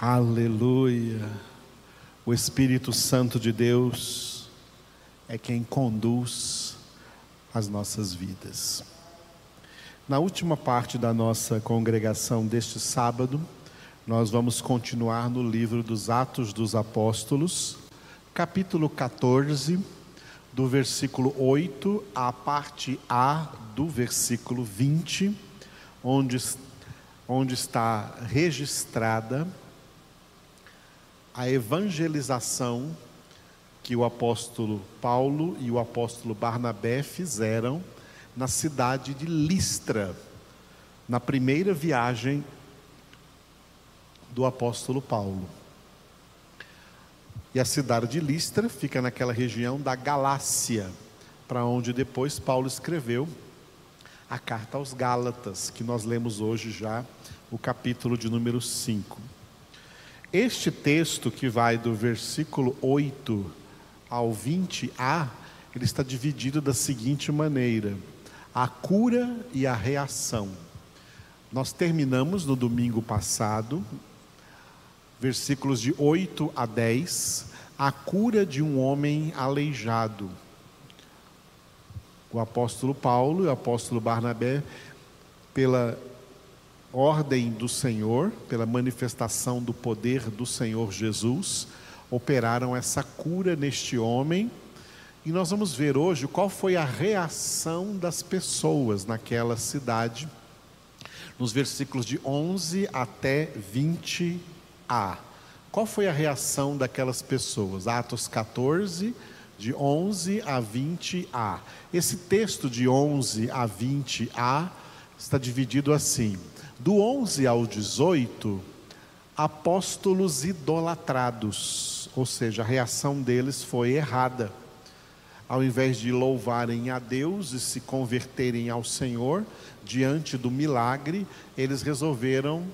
Aleluia. O Espírito Santo de Deus é quem conduz as nossas vidas. Na última parte da nossa congregação deste sábado, nós vamos continuar no livro dos Atos dos Apóstolos, capítulo 14, do versículo 8 à parte A do versículo 20, onde, onde está registrada a evangelização que o apóstolo Paulo e o apóstolo Barnabé fizeram na cidade de Listra, na primeira viagem do apóstolo Paulo. E a cidade de Listra fica naquela região da Galácia, para onde depois Paulo escreveu a carta aos Gálatas, que nós lemos hoje já, o capítulo de número 5. Este texto que vai do versículo 8 ao 20a, ele está dividido da seguinte maneira: a cura e a reação. Nós terminamos no domingo passado, versículos de 8 a 10, a cura de um homem aleijado. O apóstolo Paulo e o apóstolo Barnabé, pela ordem do Senhor, pela manifestação do poder do Senhor Jesus, operaram essa cura neste homem. E nós vamos ver hoje qual foi a reação das pessoas naquela cidade, nos versículos de 11 até 20a. Qual foi a reação daquelas pessoas? Atos 14, de 11 a 20a. Esse texto de 11 a 20a está dividido assim: do 11 ao 18, apóstolos idolatrados, ou seja, a reação deles foi errada. Ao invés de louvarem a Deus e se converterem ao Senhor, diante do milagre, eles resolveram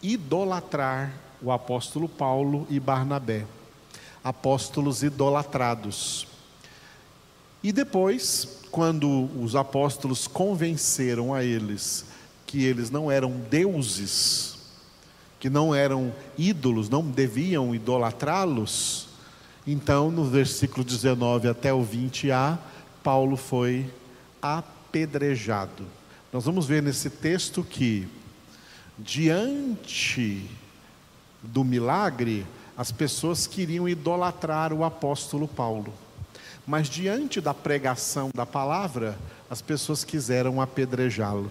idolatrar o apóstolo Paulo e Barnabé. Apóstolos idolatrados. E depois, quando os apóstolos convenceram a eles que eles não eram deuses, que não eram ídolos, não deviam idolatrá-los, então no versículo 19 até o 20a, Paulo foi apedrejado. Nós vamos ver nesse texto que, diante do milagre, as pessoas queriam idolatrar o apóstolo Paulo. Mas diante da pregação da palavra, as pessoas quiseram apedrejá-lo.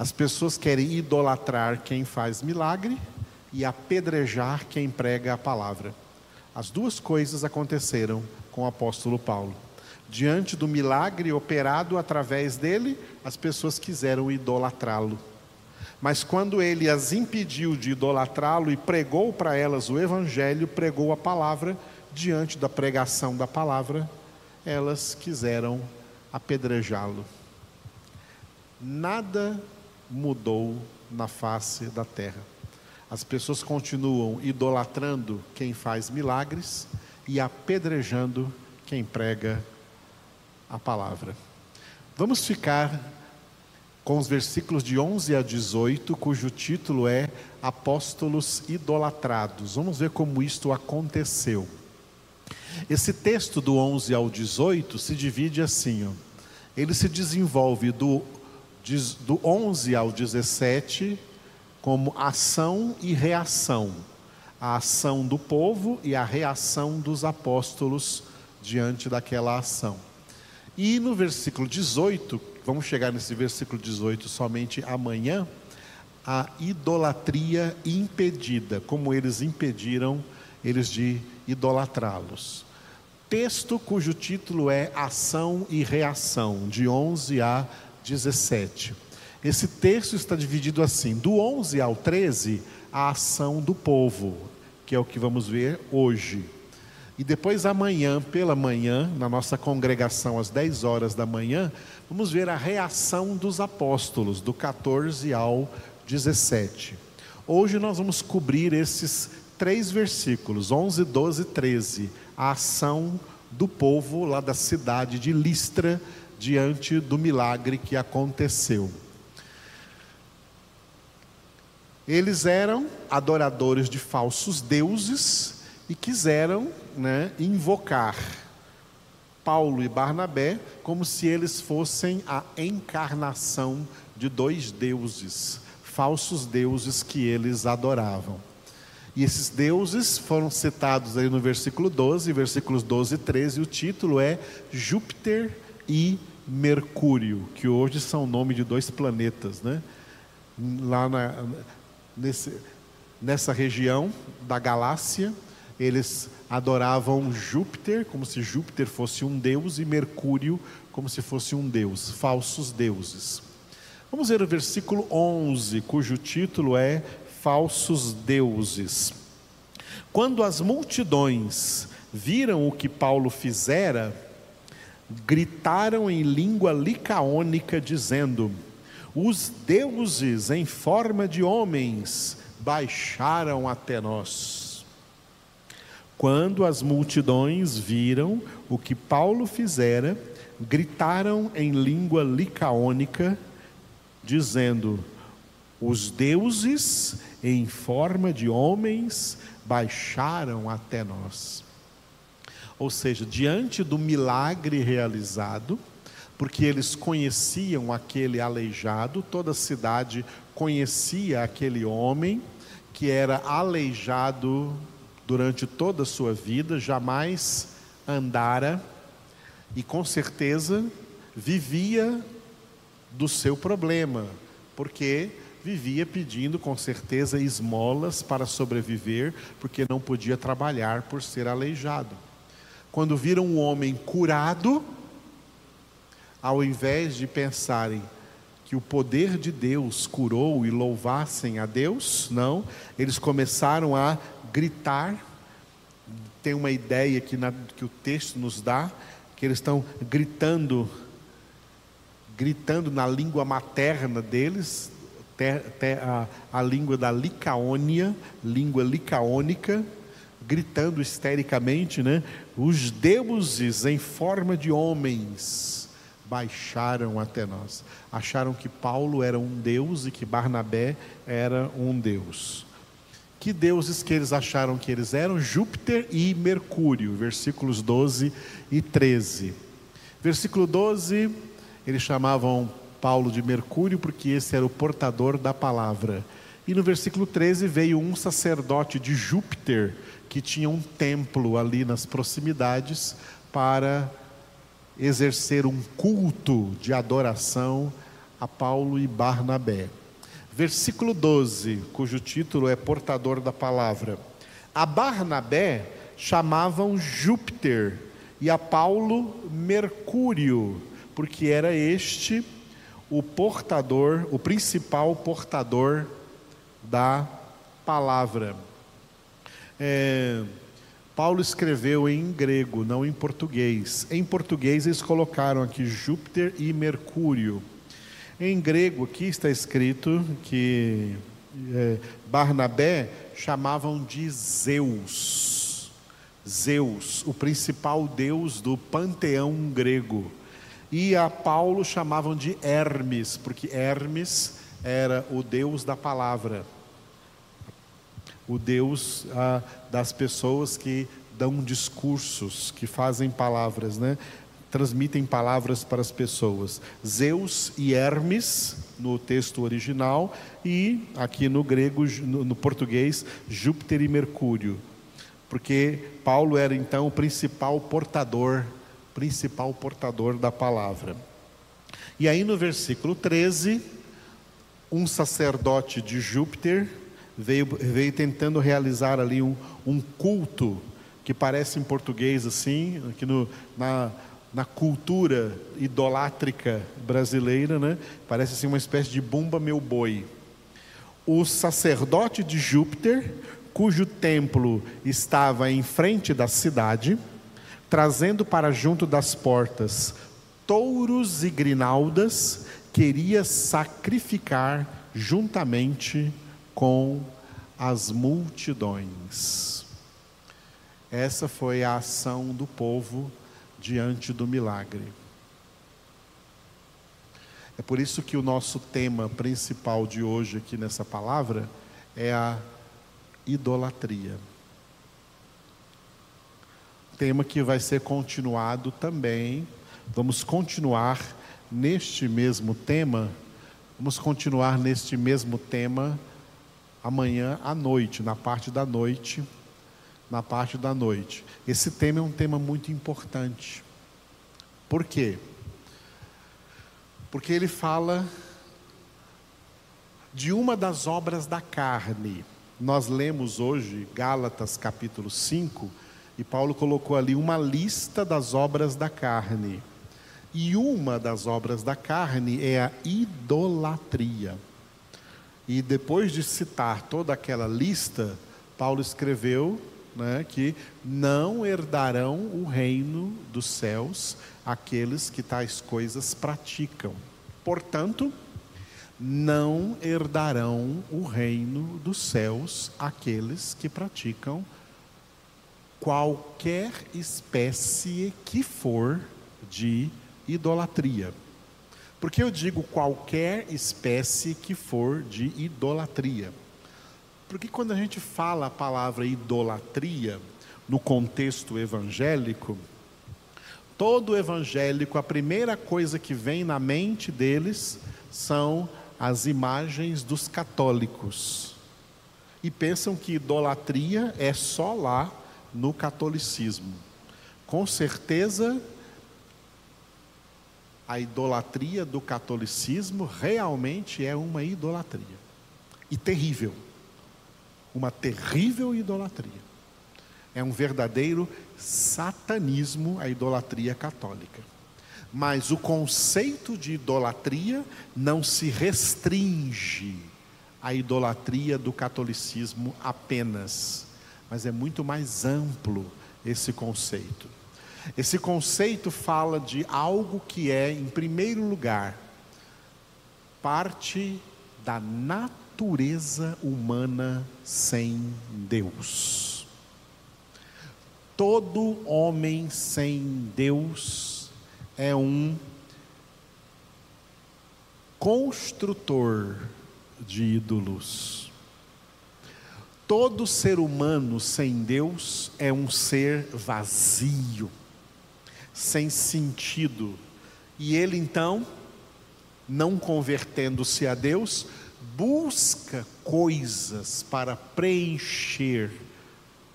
As pessoas querem idolatrar quem faz milagre e apedrejar quem prega a palavra. As duas coisas aconteceram com o apóstolo Paulo. Diante do milagre operado através dele, as pessoas quiseram idolatrá-lo. Mas quando ele as impediu de idolatrá-lo e pregou para elas o evangelho, pregou a palavra, diante da pregação da palavra, elas quiseram apedrejá-lo. Nada mudou na face da terra. As pessoas continuam idolatrando quem faz milagres e apedrejando quem prega a palavra. Vamos ficar com os versículos de 11 a 18, cujo título é Apóstolos idolatrados. Vamos ver como isto aconteceu. Esse texto do 11 ao 18 se divide assim, ó. Ele se desenvolve do do 11 ao 17 como ação e reação. A ação do povo e a reação dos apóstolos diante daquela ação. E no versículo 18, vamos chegar nesse versículo 18 somente amanhã, a idolatria impedida, como eles impediram eles de idolatrá-los. Texto cujo título é Ação e Reação, de 11 a 17. Esse texto está dividido assim: do 11 ao 13, a ação do povo, que é o que vamos ver hoje. E depois, amanhã, pela manhã, na nossa congregação, às 10 horas da manhã, vamos ver a reação dos apóstolos, do 14 ao 17. Hoje nós vamos cobrir esses três versículos, 11, 12 e 13, a ação do povo lá da cidade de Listra, diante do milagre que aconteceu. Eles eram adoradores de falsos deuses e quiseram né, invocar Paulo e Barnabé como se eles fossem a encarnação de dois deuses, falsos deuses que eles adoravam. E esses deuses foram citados aí no versículo 12, versículos 12 e 13, o título é Júpiter e Mercúrio, que hoje são o nome de dois planetas, né? Lá na, nesse, nessa região da galáxia, eles adoravam Júpiter, como se Júpiter fosse um deus, e Mercúrio, como se fosse um deus, falsos deuses. Vamos ver o versículo 11, cujo título é Falsos Deuses. Quando as multidões viram o que Paulo fizera, gritaram em língua licaônica, dizendo: Os deuses em forma de homens baixaram até nós. Quando as multidões viram o que Paulo fizera, gritaram em língua licaônica, dizendo: Os deuses em forma de homens baixaram até nós. Ou seja, diante do milagre realizado, porque eles conheciam aquele aleijado, toda a cidade conhecia aquele homem que era aleijado durante toda a sua vida, jamais andara e com certeza vivia do seu problema, porque vivia pedindo com certeza esmolas para sobreviver, porque não podia trabalhar por ser aleijado. Quando viram um homem curado, ao invés de pensarem que o poder de Deus curou e louvassem a Deus, não, eles começaram a gritar. Tem uma ideia que, na, que o texto nos dá, que eles estão gritando, gritando na língua materna deles, a, a língua da Licaônia, língua licaônica, gritando histericamente, né? Os deuses em forma de homens baixaram até nós. Acharam que Paulo era um deus e que Barnabé era um deus. Que deuses que eles acharam que eles eram? Júpiter e Mercúrio, versículos 12 e 13. Versículo 12, eles chamavam Paulo de Mercúrio porque esse era o portador da palavra. E no versículo 13 veio um sacerdote de Júpiter que tinha um templo ali nas proximidades para exercer um culto de adoração a Paulo e Barnabé. Versículo 12, cujo título é Portador da Palavra. A Barnabé chamavam Júpiter e a Paulo Mercúrio, porque era este o portador, o principal portador da palavra. É, Paulo escreveu em grego, não em português. Em português eles colocaram aqui Júpiter e Mercúrio. Em grego aqui está escrito que é, Barnabé chamavam de Zeus. Zeus, o principal deus do panteão grego. E a Paulo chamavam de Hermes, porque Hermes era o deus da palavra, o deus ah, das pessoas que dão discursos, que fazem palavras, né? transmitem palavras para as pessoas. Zeus e Hermes, no texto original, e aqui no grego, no, no português, Júpiter e Mercúrio. Porque Paulo era então o principal portador, principal portador da palavra. E aí no versículo 13, um sacerdote de Júpiter veio, veio tentando realizar ali um, um culto que parece em português assim, aqui no, na, na cultura idolátrica brasileira, né? Parece assim uma espécie de bumba meu boi. O sacerdote de Júpiter, cujo templo estava em frente da cidade, trazendo para junto das portas touros e grinaldas, queria sacrificar juntamente com as multidões. Essa foi a ação do povo diante do milagre. É por isso que o nosso tema principal de hoje aqui nessa palavra é a idolatria. Tema que vai ser continuado também. Vamos continuar neste mesmo tema. Vamos continuar neste mesmo tema amanhã à noite, na parte da noite. Na parte da noite. Esse tema é um tema muito importante. Por quê? Porque ele fala de uma das obras da carne. Nós lemos hoje Gálatas capítulo 5 e Paulo colocou ali uma lista das obras da carne. E uma das obras da carne é a idolatria. E depois de citar toda aquela lista, Paulo escreveu né, que não herdarão o reino dos céus aqueles que tais coisas praticam. Portanto, não herdarão o reino dos céus aqueles que praticam qualquer espécie que for de idolatria. Por que eu digo qualquer espécie que for de idolatria? Porque quando a gente fala a palavra idolatria no contexto evangélico, todo evangélico, a primeira coisa que vem na mente deles são as imagens dos católicos e pensam que idolatria é só lá no catolicismo. Com certeza, a idolatria do catolicismo realmente é uma idolatria e terrível uma terrível idolatria. É um verdadeiro satanismo a idolatria católica. Mas o conceito de idolatria não se restringe à idolatria do catolicismo apenas, mas é muito mais amplo esse conceito. Esse conceito fala de algo que é, em primeiro lugar, parte da natureza humana sem Deus. Todo homem sem Deus é um construtor de ídolos. Todo ser humano sem Deus é um ser vazio, sem sentido. E ele então, não convertendo-se a Deus, busca coisas para preencher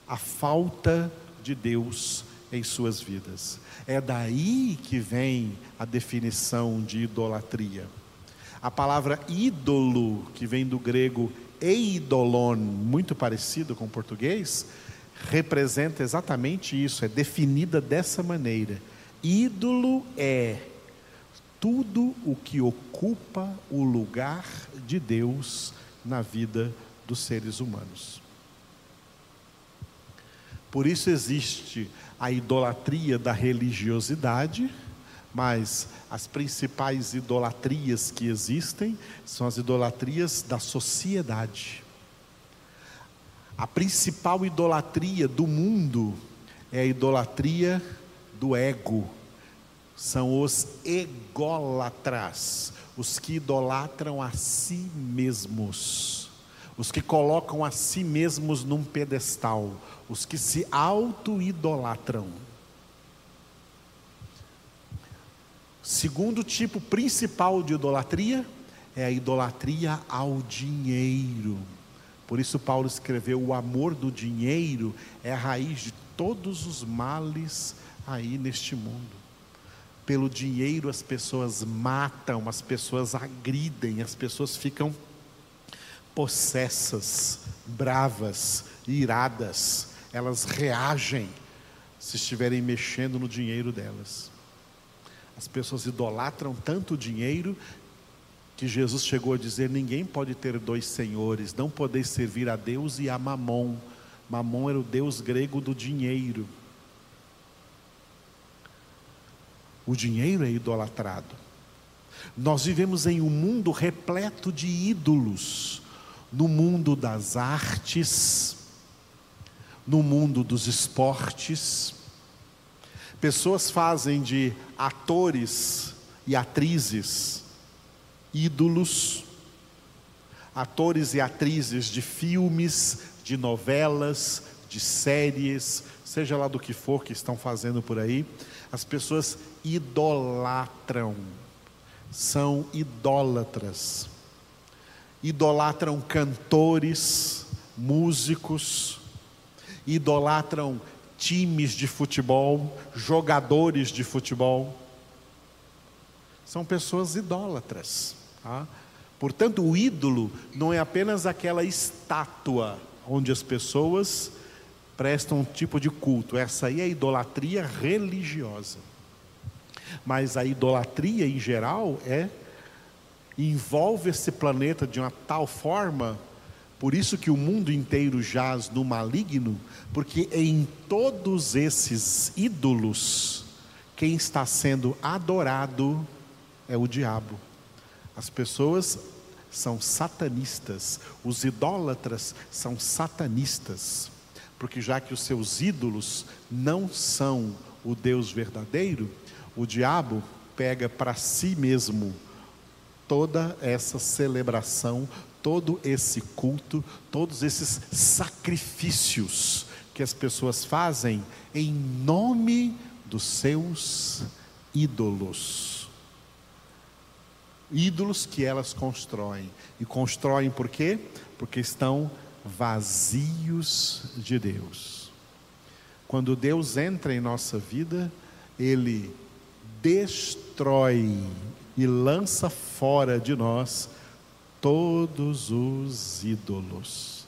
a falta de Deus em suas vidas. É daí que vem a definição de idolatria. A palavra ídolo, que vem do grego eidolon, muito parecido com o português, representa exatamente isso, é definida dessa maneira. Ídolo é tudo o que ocupa o lugar de Deus na vida dos seres humanos. Por isso existe a idolatria da religiosidade, mas as principais idolatrias que existem são as idolatrias da sociedade. A principal idolatria do mundo é a idolatria do ego. São os ególatras, os que idolatram a si mesmos, os que colocam a si mesmos num pedestal, os que se auto-idolatram. Segundo tipo principal de idolatria é a idolatria ao dinheiro. Por isso, Paulo escreveu: o amor do dinheiro é a raiz de todos os males aí neste mundo. Pelo dinheiro, as pessoas matam, as pessoas agridem, as pessoas ficam possessas, bravas, iradas elas reagem se estiverem mexendo no dinheiro delas. As pessoas idolatram tanto o dinheiro que Jesus chegou a dizer: ninguém pode ter dois senhores, não podeis servir a Deus e a Mamon. Mamon era o deus grego do dinheiro. O dinheiro é idolatrado. Nós vivemos em um mundo repleto de ídolos, no mundo das artes, no mundo dos esportes. Pessoas fazem de atores e atrizes ídolos. atores e atrizes de filmes, de novelas, de séries, seja lá do que for que estão fazendo por aí, as pessoas idolatram, são idólatras, idolatram cantores, músicos, idolatram times de futebol, jogadores de futebol. São pessoas idólatras. Tá? Portanto, o ídolo não é apenas aquela estátua onde as pessoas prestam um tipo de culto. Essa aí é a idolatria religiosa. Mas a idolatria em geral é envolve esse planeta de uma tal forma, por isso que o mundo inteiro jaz no maligno, porque em todos esses ídolos quem está sendo adorado é o diabo. As pessoas são satanistas, os idólatras são satanistas, porque já que os seus ídolos não são o Deus verdadeiro, o diabo pega para si mesmo toda essa celebração, todo esse culto, todos esses sacrifícios que as pessoas fazem em nome dos seus ídolos ídolos que elas constroem. E constroem por quê? Porque estão vazios de Deus. Quando Deus entra em nossa vida, Ele destrói e lança fora de nós todos os ídolos,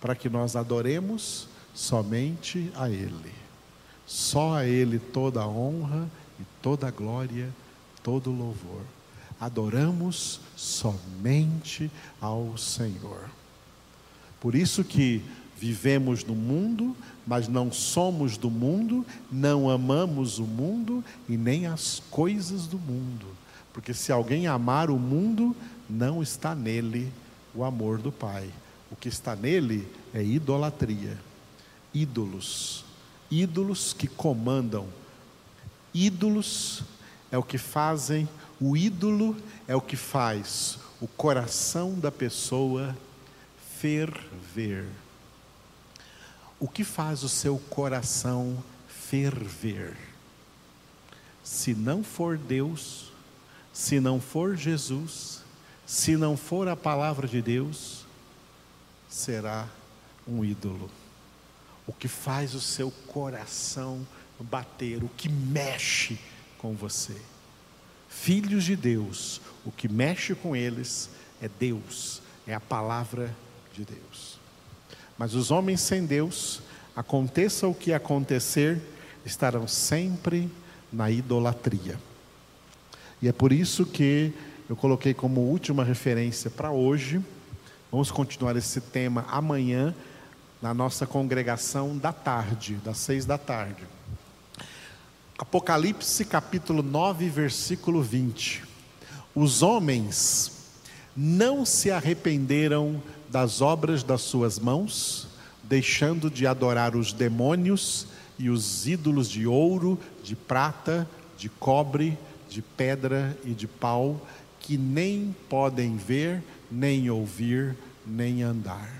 para que nós adoremos somente a Ele. Só a Ele toda a honra e toda a glória, todo o louvor adoramos somente ao Senhor. Por isso que vivemos no mundo, mas não somos do mundo, não amamos o mundo e nem as coisas do mundo. Porque se alguém amar o mundo, não está nele o amor do Pai. O que está nele é idolatria, ídolos, ídolos que comandam, ídolos é o que fazem o ídolo é o que faz o coração da pessoa ferver. O que faz o seu coração ferver? Se não for Deus, se não for Jesus, se não for a palavra de Deus, será um ídolo. O que faz o seu coração bater, o que mexe com você filhos de Deus, o que mexe com eles é Deus, é a palavra de Deus. Mas os homens sem Deus, aconteça o que acontecer, estarão sempre na idolatria. E é por isso que eu coloquei como última referência para hoje. Vamos continuar esse tema amanhã na nossa congregação da tarde, das seis da tarde. Apocalipse capítulo 9, versículo 20. Os homens não se arrependeram das obras das suas mãos, deixando de adorar os demônios e os ídolos de ouro, de prata, de cobre, de pedra e de pau, que nem podem ver, nem ouvir, nem andar.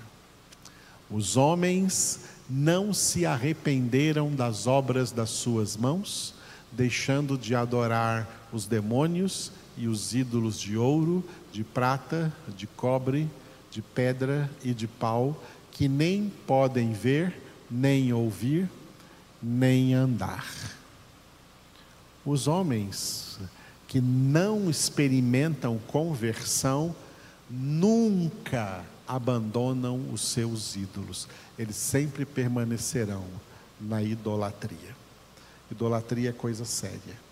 Os homens não se arrependeram das obras das suas mãos, deixando de adorar os demônios e os ídolos de ouro, de prata, de cobre, de pedra e de pau, que nem podem ver, nem ouvir, nem andar. Os homens que não experimentam conversão nunca abandonam os seus ídolos eles sempre permanecerão na idolatria. Idolatria é coisa séria.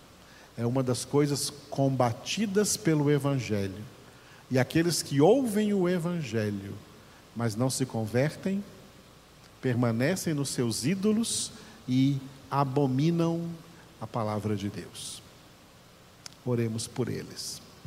É uma das coisas combatidas pelo Evangelho. E aqueles que ouvem o Evangelho, mas não se convertem, permanecem nos seus ídolos e abominam a palavra de Deus. Oremos por eles.